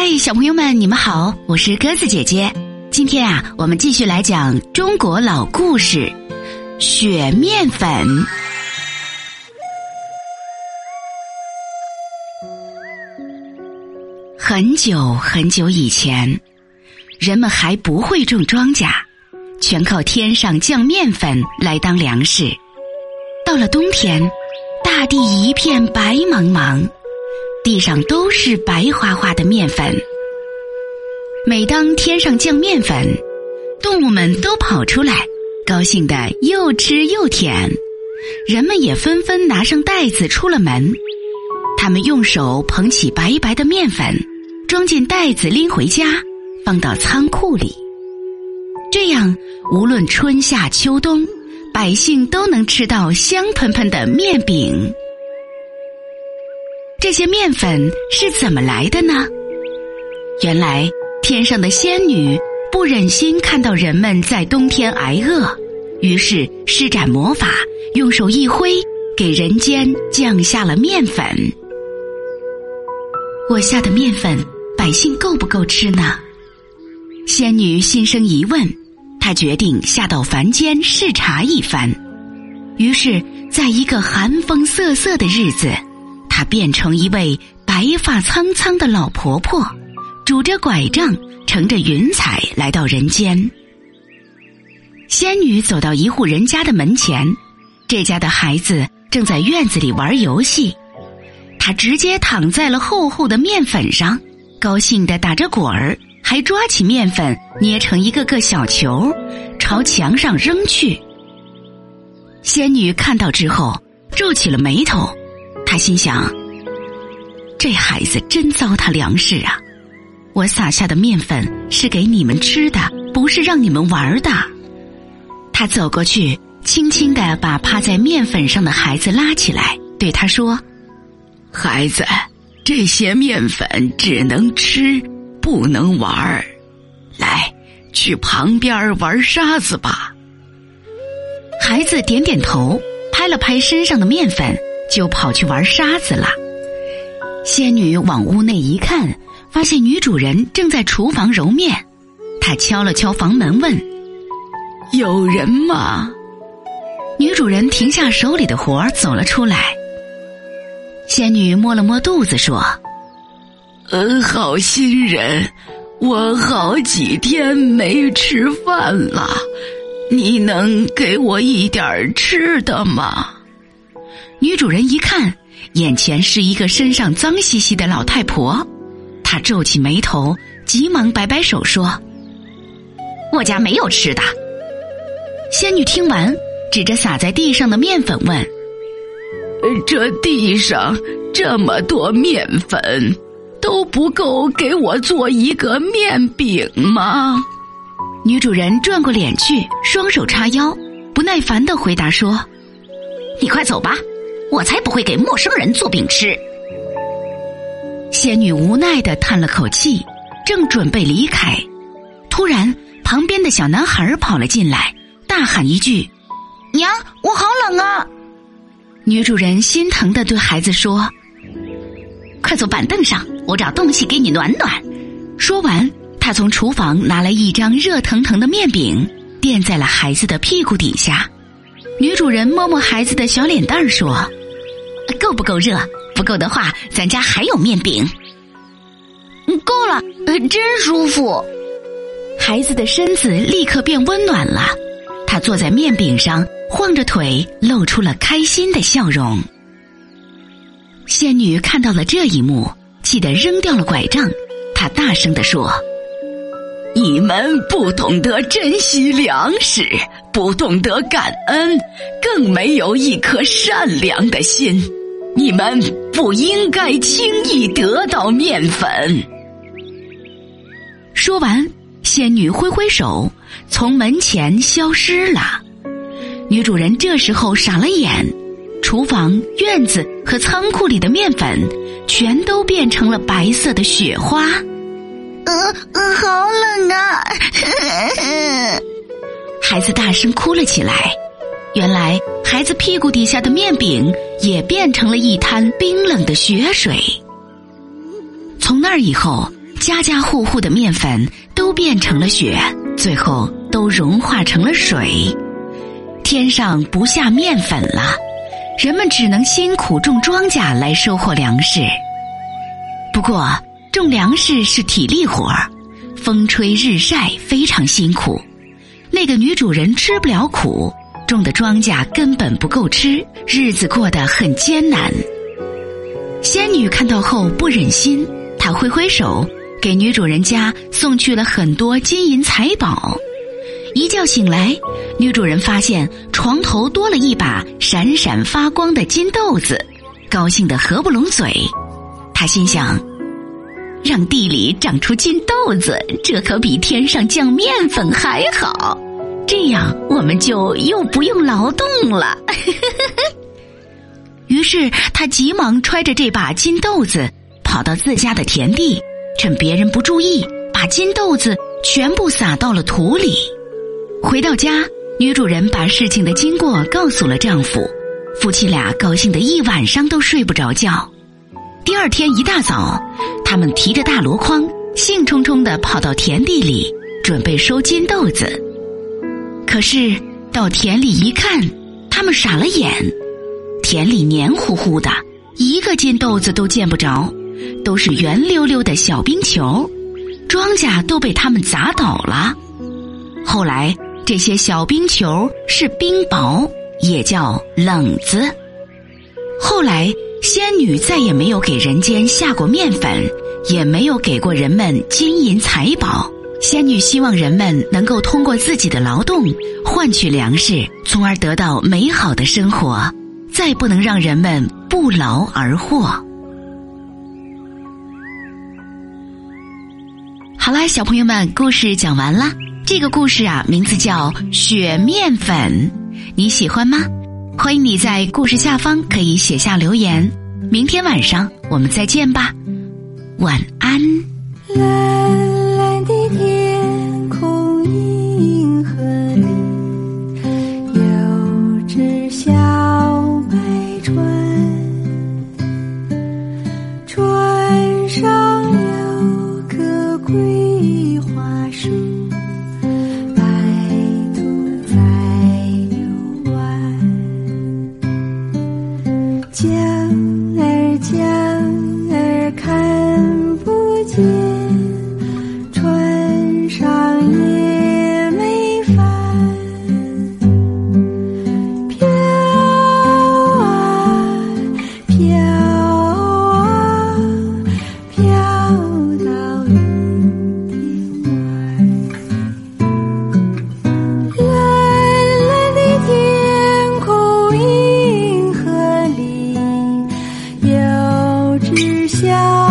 嗨，小朋友们，你们好，我是鸽子姐姐。今天啊，我们继续来讲中国老故事《雪面粉》。很久很久以前，人们还不会种庄稼，全靠天上降面粉来当粮食。到了冬天，大地一片白茫茫。地上都是白花花的面粉。每当天上降面粉，动物们都跑出来，高兴的又吃又舔。人们也纷纷拿上袋子出了门。他们用手捧起白白的面粉，装进袋子拎回家，放到仓库里。这样，无论春夏秋冬，百姓都能吃到香喷喷的面饼。这些面粉是怎么来的呢？原来天上的仙女不忍心看到人们在冬天挨饿，于是施展魔法，用手一挥，给人间降下了面粉。我下的面粉，百姓够不够吃呢？仙女心生疑问，她决定下到凡间视察一番。于是，在一个寒风瑟瑟的日子。她变成一位白发苍苍的老婆婆，拄着拐杖，乘着云彩来到人间。仙女走到一户人家的门前，这家的孩子正在院子里玩游戏，她直接躺在了厚厚的面粉上，高兴的打着滚儿，还抓起面粉捏成一个个小球，朝墙上扔去。仙女看到之后，皱起了眉头。心想：“这孩子真糟蹋粮食啊！我撒下的面粉是给你们吃的，不是让你们玩的。”他走过去，轻轻的把趴在面粉上的孩子拉起来，对他说：“孩子，这些面粉只能吃，不能玩儿。来，去旁边玩沙子吧。”孩子点点头，拍了拍身上的面粉。就跑去玩沙子了。仙女往屋内一看，发现女主人正在厨房揉面。她敲了敲房门，问：“有人吗？”女主人停下手里的活儿，走了出来。仙女摸了摸肚子，说：“呃，好心人，我好几天没吃饭了，你能给我一点吃的吗？”女主人一看，眼前是一个身上脏兮兮的老太婆，她皱起眉头，急忙摆摆手说：“我家没有吃的。”仙女听完，指着洒在地上的面粉问：“这地上这么多面粉，都不够给我做一个面饼吗？”女主人转过脸去，双手叉腰，不耐烦的回答说：“你快走吧。”我才不会给陌生人做饼吃。仙女无奈的叹了口气，正准备离开，突然旁边的小男孩跑了进来，大喊一句：“娘，我好冷啊！”女主人心疼的对孩子说：“快坐板凳上，我找东西给你暖暖。”说完，她从厨房拿来一张热腾腾的面饼，垫在了孩子的屁股底下。女主人摸摸孩子的小脸蛋儿说。够不够热？不够的话，咱家还有面饼。够了，呃真舒服。孩子的身子立刻变温暖了，他坐在面饼上，晃着腿，露出了开心的笑容。仙女看到了这一幕，气得扔掉了拐杖。她大声地说：“你们不懂得珍惜粮食，不懂得感恩，更没有一颗善良的心。”你们不应该轻易得到面粉。说完，仙女挥挥手，从门前消失了。女主人这时候傻了眼，厨房、院子和仓库里的面粉全都变成了白色的雪花。呃呃，好冷啊！孩子大声哭了起来。原来，孩子屁股底下的面饼也变成了一滩冰冷的雪水。从那以后，家家户户的面粉都变成了雪，最后都融化成了水。天上不下面粉了，人们只能辛苦种庄稼来收获粮食。不过，种粮食是体力活儿，风吹日晒，非常辛苦。那个女主人吃不了苦，种的庄稼根本不够吃，日子过得很艰难。仙女看到后不忍心，她挥挥手，给女主人家送去了很多金银财宝。一觉醒来，女主人发现床头多了一把闪闪发光的金豆子，高兴得合不拢嘴。她心想：让地里长出金豆子，这可比天上降面粉还好。这样我们就又不用劳动了。于是她急忙揣着这把金豆子，跑到自家的田地，趁别人不注意，把金豆子全部撒到了土里。回到家，女主人把事情的经过告诉了丈夫，夫妻俩高兴的一晚上都睡不着觉。第二天一大早，他们提着大箩筐，兴冲冲的跑到田地里，准备收金豆子。可是到田里一看，他们傻了眼，田里黏糊糊的，一个金豆子都见不着，都是圆溜溜的小冰球，庄稼都被他们砸倒了。后来。这些小冰球是冰雹，也叫冷子。后来，仙女再也没有给人间下过面粉，也没有给过人们金银财宝。仙女希望人们能够通过自己的劳动换取粮食，从而得到美好的生活，再不能让人们不劳而获。好啦，小朋友们，故事讲完了。这个故事啊，名字叫《雪面粉》，你喜欢吗？欢迎你在故事下方可以写下留言。明天晚上我们再见吧，晚安。下。